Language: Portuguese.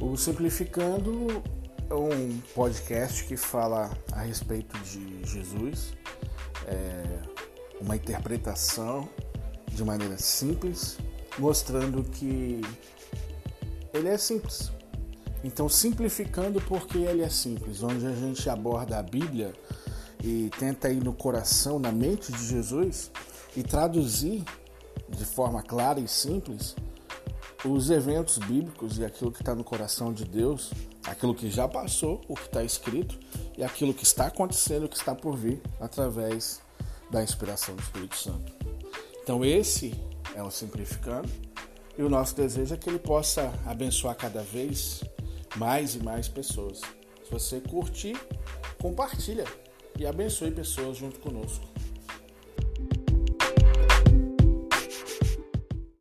O Simplificando é um podcast que fala a respeito de Jesus, é uma interpretação de maneira simples, mostrando que ele é simples. Então, simplificando porque ele é simples, onde a gente aborda a Bíblia e tenta ir no coração, na mente de Jesus e traduzir de forma clara e simples os eventos bíblicos e aquilo que está no coração de Deus, aquilo que já passou, o que está escrito e aquilo que está acontecendo, o que está por vir através da inspiração do Espírito Santo. Então esse é o simplificando e o nosso desejo é que ele possa abençoar cada vez mais e mais pessoas. Se você curtir, compartilha e abençoe pessoas junto conosco.